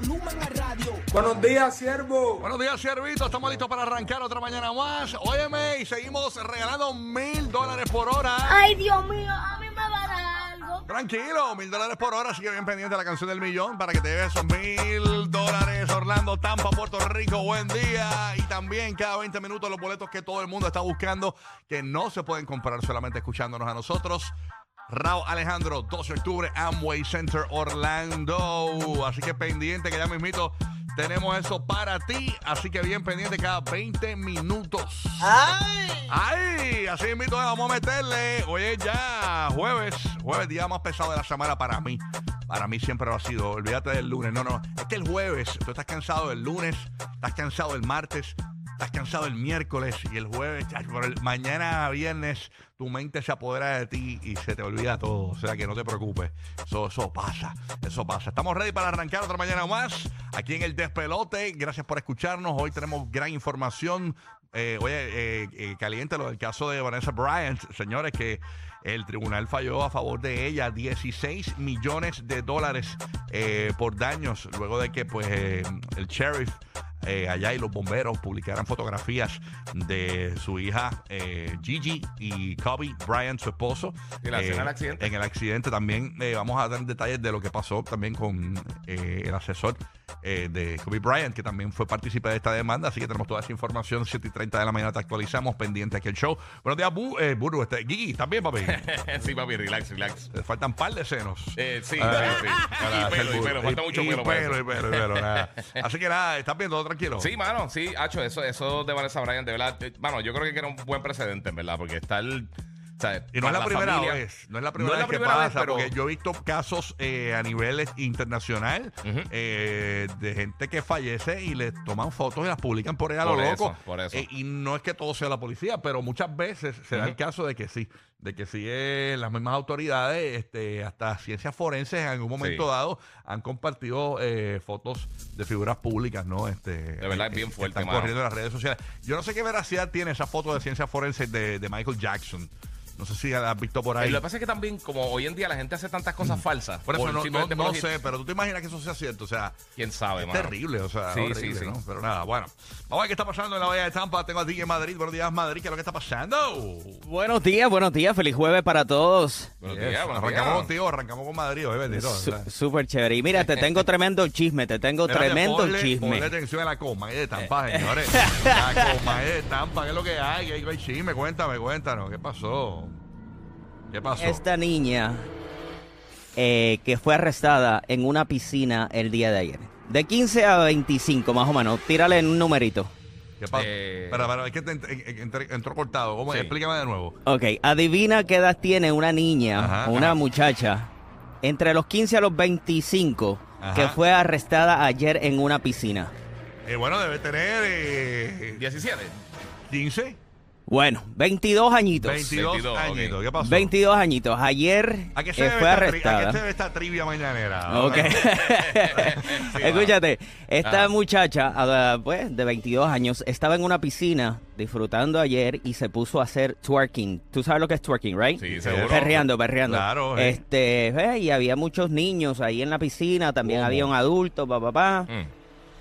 Volumen a radio. Buenos días, siervo. Buenos días, Siervito. Estamos listos para arrancar otra mañana más. Óyeme, y seguimos regalando mil dólares por hora. Ay, Dios mío, a mí me va a dar algo. Tranquilo, mil dólares por hora. Así que bien pendiente de la canción del millón para que te lleves esos mil dólares. Orlando, Tampa, Puerto Rico. Buen día. Y también cada 20 minutos los boletos que todo el mundo está buscando que no se pueden comprar solamente escuchándonos a nosotros. Raúl Alejandro, 12 de octubre, Amway Center, Orlando. Así que pendiente que ya mismito tenemos eso para ti. Así que bien pendiente cada 20 minutos. ¡Ay! ¡Ay! Así mismito vamos a meterle. Hoy es ya jueves, jueves, día más pesado de la semana para mí. Para mí siempre lo ha sido. Olvídate del lunes. No, no. Es que el jueves, tú estás cansado del lunes, estás cansado del martes, estás cansado el miércoles y el jueves, chacho, pero el mañana viernes tu mente se apodera de ti y se te olvida todo. O sea que no te preocupes. Eso, pasa. Eso pasa. Estamos ready para arrancar otra mañana más aquí en el Despelote. Gracias por escucharnos. Hoy tenemos gran información. Eh, oye, eh, eh, caliente lo del caso de Vanessa Bryant, señores, que el tribunal falló a favor de ella 16 millones de dólares eh, por daños luego de que pues eh, el sheriff eh, allá y los bomberos publicaran fotografías de su hija eh, Gigi y Kobe Bryant, su esposo. ¿Y la escena Eh, del accidente? En el accidente también eh, vamos a dar detalles de lo que pasó también con eh, el asesor eh, de Kobe Bryant, que también fue partícipe de esta demanda. Así que tenemos toda esa información. 7 y 30 de la mañana te actualizamos, pendiente aquí el show. Buenos días, Bu, eh, Buru. Este, Gigi, ¿también, papi? sí, papi, relax, relax. Te faltan par de senos. Eh, sí, Ah, sí, sí. para Y pelo, y pelo, falta mucho y pelo para pelo, y pelo, y pelo, nada. Así que nada, ¿estás viendo? ¿Todo tranquilo? Sí, mano, sí, Hacho, eso, eso de Vanessa Bryan, de verdad, eh, mano, yo creo que era un buen precedente, en verdad, porque está el. Sea, Y no es la primera familia- vez, no es la primera No es la vez que vez, pasa, pero- porque yo he visto casos eh, a nivel internacional Ujú. eh, de gente que fallece y les toman fotos y las publican por ahí a lo Por eso, loco. por eso. Eh, y no es que todo sea la policía, pero muchas veces se da Ujú. el caso de que sí, de que sí eh, las mismas autoridades, este, hasta ciencias forenses en algún momento Sí. dado han compartido eh, fotos de figuras públicas, ¿no? Este, De verdad, es bien fuerte, Están mano. corriendo en las redes sociales. Yo no sé qué veracidad tiene esa foto de ciencias forenses de, de Michael Jackson. No sé si la has visto por ahí. Eh, Lo que pasa es que también, como hoy en día la gente hace tantas cosas falsas, Mm. Por eso no, no, no sé, pero tú te imaginas que eso sea cierto. O sea, quién sabe, es mano. terrible. O sea, Sí, horrible, sí, sí. ¿no? Pero nada, bueno. Vamos a ver qué está pasando en la Bahía de Tampa. Tengo a ti en Madrid. Buenos días, Madrid. ¿Qué es lo que está pasando? Buenos días, buenos días, feliz jueves para todos. Buenos Yes. días, buenos arrancamos días. contigo, arrancamos con Madrid. Hoy, bendito. Súper chévere. Y mira, te tengo tremendo chisme, te tengo tremendo ponle- chisme. Ponle atención a la coma de Tampa, señores. la coma de Tampa, ¿qué es lo que hay? ¿Qué hay, qué hay chisme? Cuéntame, cuéntanos. ¿Qué pasó? ¿Qué pasó? Esta niña eh, que fue arrestada en una piscina el día de ayer. De 15 a 25 más o menos. Tírale en un numerito. ¿Qué pasó? Eh, Espera, espera, es que te ent- entró cortado. ¿Cómo? Sí. Explícame de nuevo. Ok, adivina qué edad tiene una niña, Ajá, una ajá. muchacha, entre los 15 a los 25, Ajá. que fue arrestada ayer en una piscina. Eh, bueno, debe tener eh, 17. 15, Bueno, 22 añitos. 22, 22, añitos. ¿Qué pasó? 22 añitos. Ayer ¿A qué se, eh, debe fue esta tri- ¿A arrestada. qué se debe esta trivia mañanera? Ok. Sí, Escúchate, esta Ajá. muchacha, ah, pues, de 22 años, estaba en una piscina disfrutando ayer y se puso a hacer twerking. ¿Tú sabes lo que es twerking, right? Sí, seguro. Perreando, perreando. Claro, eh. Este, eh, y había muchos niños ahí en la piscina, también ¿Cómo? había un adulto, papá, papá. Mm.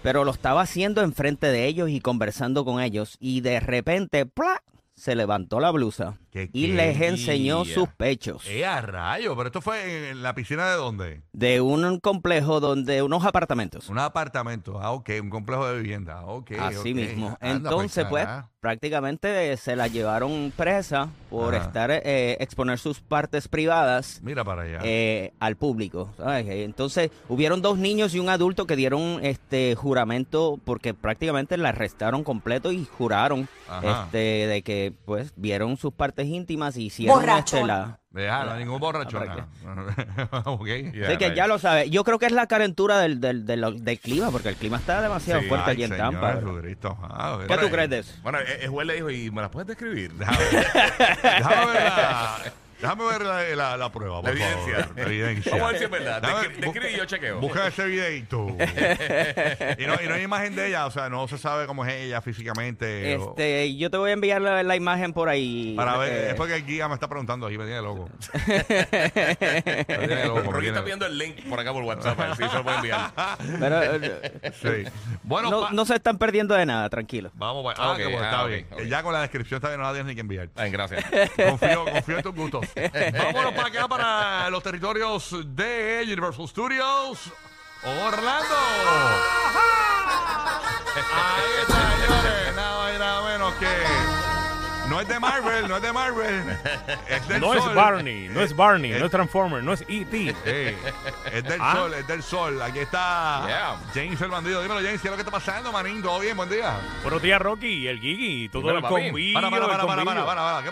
Pero lo estaba haciendo enfrente de ellos y conversando con ellos. Y de repente, ¡plá! Se levantó la blusa ¿Qué, y les enseñó sus pechos. Eh, a rayo, pero esto fue en la piscina de dónde? De un complejo donde unos apartamentos. Un apartamento. Ah, ok, un complejo de vivienda. Ok. Así mismo. Anda, Entonces, pues, prácticamente se la llevaron presa por Ajá. estar eh, exponer sus partes privadas Mira para allá. eh, al público. ¿sabes? Eh, Entonces, hubieron dos niños y un adulto que dieron este juramento porque prácticamente la arrestaron completo y juraron Ajá. este de que pues vieron sus partes íntimas y hicieron este, Borrachón. ningún borracho. ¿para nada. ok. Yeah, Así que right. ya lo sabes. Yo creo que es la calentura del, del, del, del clima, porque el clima está demasiado Sí. fuerte Ay, allí en señor Tampa. Jesucristo. Ah, ¿Qué mira. tú crees de eso? Bueno, el, el juez le dijo, ¿y me la puedes describir? Déjame, déjame ver la, déjame ver la, la, la prueba, por La evidencia. favor. La evidencia. Vamos a ver si es verdad. Dame- Descri- describe y yo chequeo. Busca ese videito. y, no, y no hay imagen de ella, o sea, no se sabe cómo es ella físicamente. o- Este, yo te voy a enviar la, la imagen por ahí. para ver, eh, es porque el guía me está preguntando ahí, me tiene loco. Me tiene loco, me Rocky tiene está viendo el link por acá por WhatsApp, a ver si se lo puede enviar. pero, eh, Sí. Bueno, no, pa- no se están perdiendo de nada, tranquilo. vamos, pa- Ah, ah, ok, que bueno, ah, está ok, bien. ok. Ya con la descripción está bien, no la tienes ni que enviar. Ay, gracias. Confío, confío en tus gustos. Vámonos para acá, para los territorios de Universal Studios. Orlando. Ahí está, señores. Nada más y nada menos que. No es de Marvel, no es de Marvel. Es del No sol. es Barney, no es Barney, Eh, no es Transformer, no es E.T. Es del Ah. sol, es del sol. Aquí está Yeah. James el bandido. Dímelo, James, ¿qué es lo que está pasando, manín? ¿Todo bien? Buen día. Buenos días, Rocky, el Gigi, todo Dímelo, el papi. convivio. Para, para, el para, para, para, convivio. para, para. ¿Qué?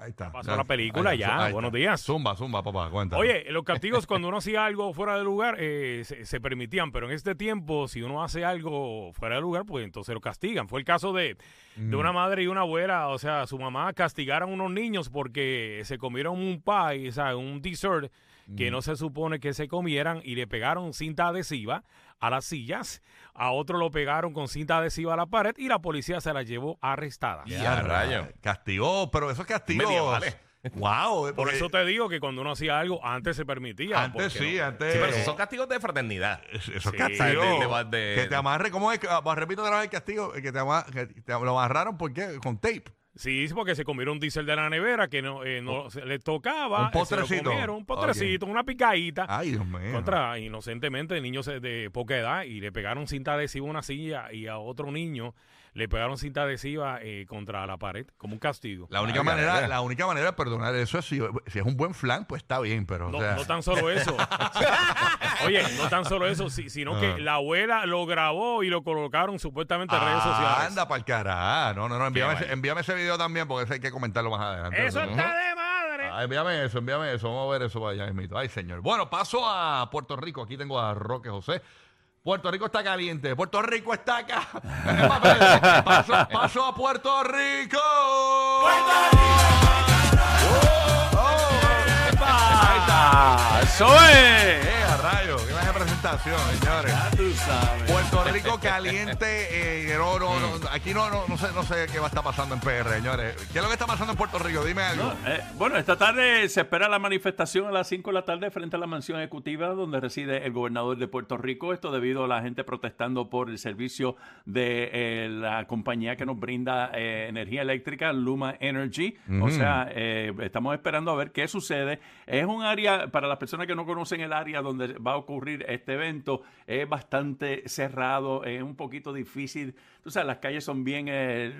Ahí está. Pasó la película Ahí ya. Buenos días. Zumba, zumba, papá, cuenta. Oye, los castigos cuando uno hacía algo fuera de lugar eh, se, se permitían, pero en este tiempo, si uno hace algo fuera de lugar, pues entonces lo castigan. Fue el caso de, de una madre y una abuela, o sea, su mamá castigaron a unos niños porque se comieron un pie, o sea, un dessert que no se supone que se comieran y le pegaron cinta adhesiva a las sillas, a otro lo pegaron con cinta adhesiva a la pared y la policía se la llevó arrestada. Ya, rayo. Castigó, pero esos castigos. Medievales. Wow. Por porque eso te digo que cuando uno hacía algo, antes se permitía. Antes porque sí, no- antes. Sí, pero esos son castigos de fraternidad. Esos Sí. castigos. De- de- de- que te amarre, ¿cómo es? Que- ah, repito otra vez el castigo. Que te, ama- que te lo amarraron, ¿por qué? Con tape. Sí, porque se comieron un diésel de la nevera que no, eh, no se le tocaba. Un eh, se lo postrecito. comieron, un postrecito, una picadita. Ay, Dios mío. Contra inocentemente niños de poca edad y le pegaron cinta adhesiva a una silla y a otro niño le pegaron cinta adhesiva eh, contra la pared como un castigo. La única, Ay, manera, la única manera de perdonar eso es si, si es un buen flan, pues está bien, pero. No, o sea, no tan solo eso. Oye, no tan solo eso, si- sino Ah. que la abuela lo grabó y lo colocaron supuestamente en redes Ah, sociales. Anda para el carajo. No, no, no. Envíame, ese, envíame ese video también porque ese hay que comentarlo más adelante. Eso Ujú. está de madre. Ah, envíame eso, envíame eso. Vamos a ver eso para allá. Ay, señor. Bueno, paso a Puerto Rico. Aquí tengo a Roque José. Puerto Rico está caliente. Puerto Rico está acá. En el papel. paso, paso a Puerto Rico. ¡Puerto Ahí está. ¡Eso es! Eh, a. Presentación, señores. Ya tú sabes. Puerto Rico caliente, eh, no, no, no, aquí no, no, no sé, no sé qué va a estar pasando en PR, señores. ¿Qué es lo que está pasando en Puerto Rico? Dime algo. Eh, bueno, esta tarde se espera la manifestación a las 5 de la tarde frente a la mansión ejecutiva donde reside el gobernador de Puerto Rico. Esto debido a la gente protestando por el servicio de eh, la compañía que nos brinda eh, energía eléctrica, Luma Energy. O sea, estamos esperando a ver qué sucede. Es un área, para las personas que no conocen el área donde va a ocurrir este evento, es bastante cerrado, es un poquito difícil. Tú sabes, las calles son bien... eh,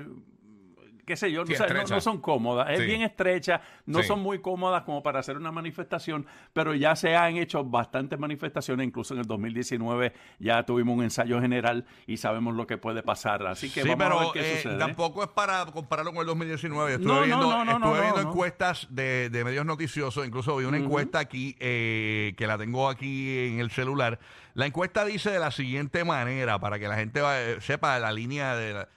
qué sé yo, Sí, no, son cómodas, es Sí. bien estrecha, no Sí. son muy cómodas como para hacer una manifestación, pero ya se han hecho bastantes manifestaciones, incluso en el 2019 ya tuvimos un ensayo general y sabemos lo que puede pasar, así que vamos a ver qué eh, sucede. tampoco es para compararlo con el 2019. Estuve No, no, viendo, no, no, estuve viendo encuestas de, de medios noticiosos. Incluso vi una encuesta aquí eh, que la tengo aquí en el celular. La encuesta dice de la siguiente manera, para que la gente va- eh, sepa la línea de... la-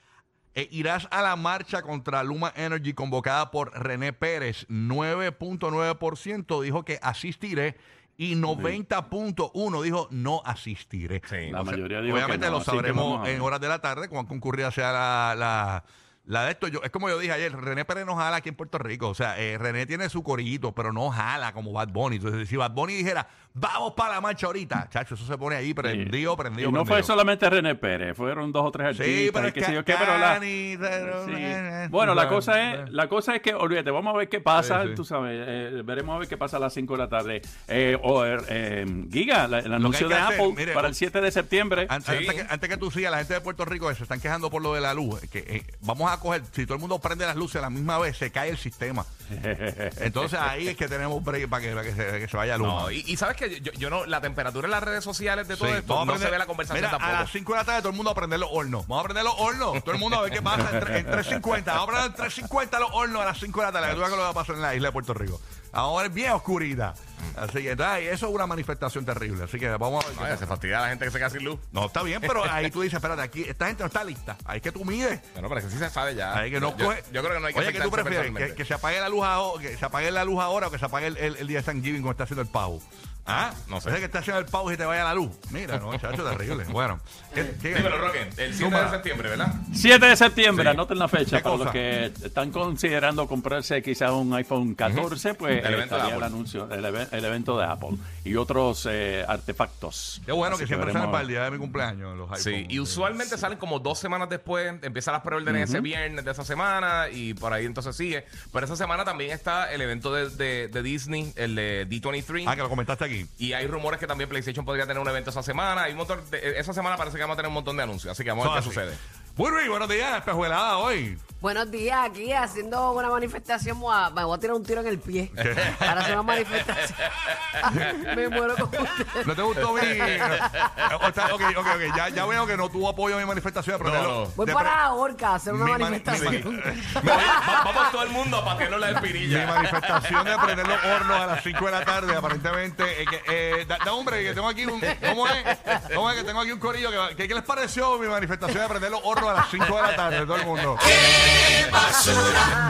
eh, irás a la marcha contra Luma Energy convocada por René Pérez. 9.9% dijo que asistiré y 90.1 dijo no asistiré. Sí. La O sea, mayoría dijo que obviamente no, lo que sabremos en horas de la tarde cuando concurrida sea la, la, la de esto. Yo, es como yo dije ayer, René Pérez no jala aquí en Puerto Rico. O sea, eh, René tiene su corillito, pero no jala como Bad Bunny. Entonces, si Bad Bunny dijera, vamos para la marcha ahorita, chacho, eso se pone ahí prendido, prendido, y no fue solamente René Pérez, fueron dos o tres artistas. Sí, pero es que sé yo qué, pero la- Cani, pero- Sí. Bueno, la cosa es, la cosa es que, olvídate, vamos a ver qué pasa, Sí, tú sabes, eh, veremos a ver qué pasa a las 5 de la tarde. Eh, o eh, eh, Giga, la- el anuncio que de que Apple mire, para el 7 de septiembre. Antes, que, antes que tú sigas, la gente de Puerto Rico se están quejando por lo de la luz. Que vamos a coger, si todo el mundo prende las luces a la misma vez, se cae el sistema. Entonces ahí es que tenemos break para que, para que se, que se vaya luz. No, y, y sabes que yo, yo no, la temperatura en las redes sociales de todo Sí, esto no se ve la conversación Mira, tampoco. A las 5 de la tarde todo el mundo a prender los hornos. Vamos a prender los hornos. Todo el mundo a ver qué pasa en, tre- en 3.50. Vamos a prender en 3.50 los hornos a las 5 de la tarde. Que tú veas lo que va a pasar en la isla de Puerto Rico. Ahora es bien oscurita. Así que entonces, eso es una manifestación terrible. Así que vamos a ver. Ay, se fastidia a la gente que se queda sin luz. No, está bien, pero ahí tú dices, espérate, aquí esta gente no está lista. Ahí es que tú mides. Bueno, pero es que sí se sabe ya. Ahí que no yo, coge- yo creo que no hay que Oye, ¿qué tú prefieres? Que, que se apague la luz ahora, que se apague la luz ahora o que se apague el, el- el día de Thanksgiving cuando está haciendo el pavo. ¿Ah? No sé. Ese que está haciendo el pavo y te vaya la luz. Mira, no, chacho, terrible. Bueno. ¿qué- qué- Dímelo, Roque. El 7 Zumba. de septiembre, ¿verdad? 7 de septiembre, Sí. anoten la fecha. ¿Qué Para cosa? los que están considerando comprarse quizás un iPhone 14, pues El evento de estaría el Apple. anuncio, el, eve- el evento de Apple y otros eh, artefactos. Qué bueno Así que siempre salen para el día de mi cumpleaños los Sí, iPhones. y usualmente salen como dos semanas después, empiezan las preórdenes ese viernes de esa semana y por ahí entonces sigue. Pero esa semana también está el evento de, de- de Disney, el de D23. Ah, que lo comentaste aquí. Y hay rumores que también PlayStation podría tener un evento esa semana. Hay un montón de- esa semana parece que vamos a tener un montón de anuncios. Así que vamos a ver qué Eso así. sucede. Buenos días, espejuelada hoy. Buenos días, aquí haciendo una manifestación. voy a- Me voy a tirar un tiro en el pie para hacer una manifestación. Me muero con ustedes. ¿No te gustó mi...? o ok, ok, ok. Ya, ya veo que no tuvo apoyo a mi manifestación. Pero No, de- no. Voy de- para Orca a hacer una mi mani- manifestación. mi- Va- vamos todo el mundo a patearnos la Mi espirilla. manifestación de prender los hornos a las 5 de la tarde, aparentemente. eh, que, eh, da, da, hombre, que tengo aquí un. ¿Cómo es? ¿Cómo es que tengo aquí un corillo? Que, va- que- ¿Qué les pareció mi manifestación de prender los hornos a las 5 de la tarde? Todo el mundo.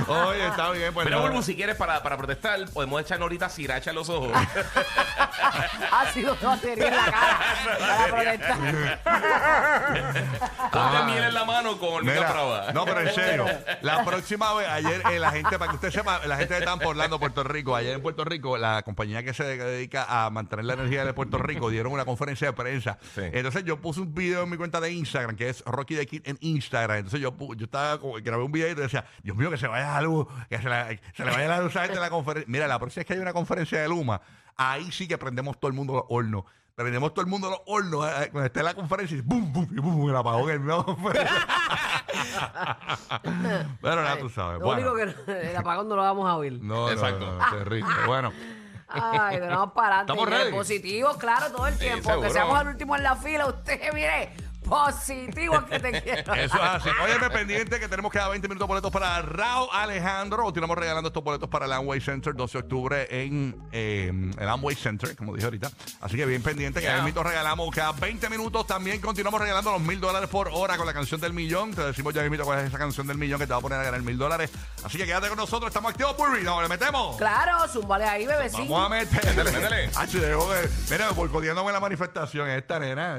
Oye, está bien, pues. Pero. Bulbu, si quieres para, para protestar, podemos echar ahorita siracha en los ojos. Ácido de batería en la cara para protestar. Ponte Ah. miel en la mano con hormiga Mira, no, pero en serio, la próxima vez, ayer, eh, la gente, para que usted sepa, la gente de Tampa, Orlando, Puerto Rico, ayer en Puerto Rico, la compañía que se dedica a mantener la energía de Puerto Rico dieron una conferencia de prensa. Sí. Entonces yo puse un video en mi cuenta de Instagram, que es Rocky the Kid en Instagram. Entonces yo, pu- yo estaba, como- grabé un video y decía, Dios mío, que se vaya la luz, que se, la- se le vaya la luz a la gente en la conferencia. Mira, la próxima vez que hay una conferencia de Luma, ahí sí que prendemos todo el mundo los hornos. Prendemos todo el mundo los hornos eh, cuando esté en la conferencia y ¡bum, bum! Y ¡bum! El apagón en la conferencia. Pero nada, tú sabes. Lo Bueno. único que no- el apagón no lo vamos a oír. No, no, Exacto. no, no, terrible. Bueno, Ay, pero vamos para adelante. Estamos ready. Positivos, claro, todo el tiempo. seguro. que seamos el último en la fila. Usted, mire, positivo que te quiero. eso es así. Óyeme pendiente que tenemos que dar 20 minutos boletos para Raúl Alejandro. Continuamos regalando estos boletos para el Amway Center 12 de octubre en eh, el Amway Center, como dije ahorita. Así que bien pendiente que Yeah. ahí mismo regalamos cada 20 minutos. También continuamos regalando los mil dólares por hora con la canción del millón. Te decimos ya mismo cuál es esa canción del millón que te va a poner a ganar mil dólares. Así que quédate con nosotros. Estamos activos, Burry. No, le metemos. Claro, zumbale ahí, bebecito. Vamos a meterle. Métele, métele. Ah, Mira, boicoteándome la manifestación esta nena.